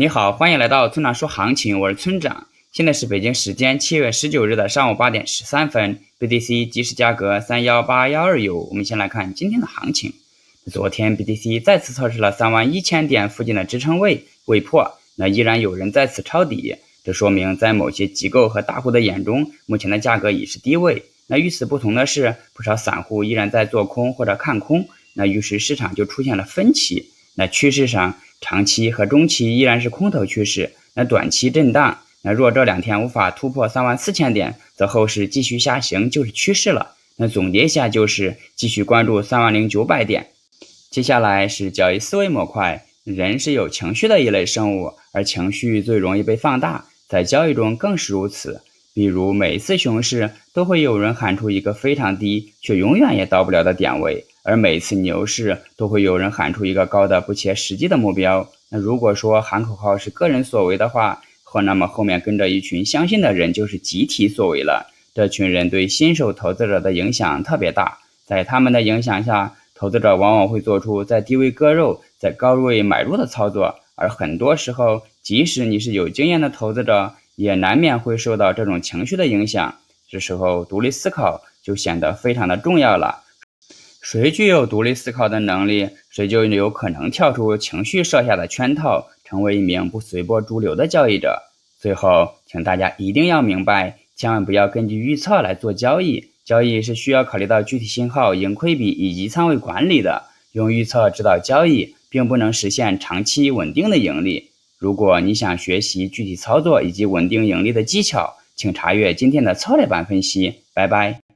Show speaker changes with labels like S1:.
S1: 你好，欢迎来到村长说行情，我是村长。现在是北京时间七月十九日的上午八点十三分，BTC 即时价格三幺八幺二有。我们先来看今天的行情。昨天 BTC 再次测试了三万一千点附近的支撑位，未破，那依然有人在此抄底，这说明在某些机构和大户的眼中，目前的价格已是低位。那与此不同的是，不少散户依然在做空或者看空，那于是市场就出现了分歧。那趋势上。长期和中期依然是空头趋势，那短期震荡。那若这两天无法突破三万四千点，则后市继续下行就是趋势了。那总结一下就是继续关注三万零九百点。接下来是交易思维模块。人是有情绪的一类生物，而情绪最容易被放大，在交易中更是如此。比如每一次熊市都会有人喊出一个非常低却永远也到不了的点位。而每次牛市都会有人喊出一个高的不切实际的目标。那如果说喊口号是个人所为的话，或那么后面跟着一群相信的人就是集体所为了。这群人对新手投资者的影响特别大，在他们的影响下，投资者往往会做出在低位割肉、在高位买入的操作。而很多时候，即使你是有经验的投资者，也难免会受到这种情绪的影响。这时候，独立思考就显得非常的重要了。谁具有独立思考的能力，谁就有可能跳出情绪设下的圈套，成为一名不随波逐流的交易者。最后，请大家一定要明白，千万不要根据预测来做交易。交易是需要考虑到具体信号、盈亏比以及仓位管理的。用预测指导交易，并不能实现长期稳定的盈利。如果你想学习具体操作以及稳定盈利的技巧，请查阅今天的策略版分析。拜拜。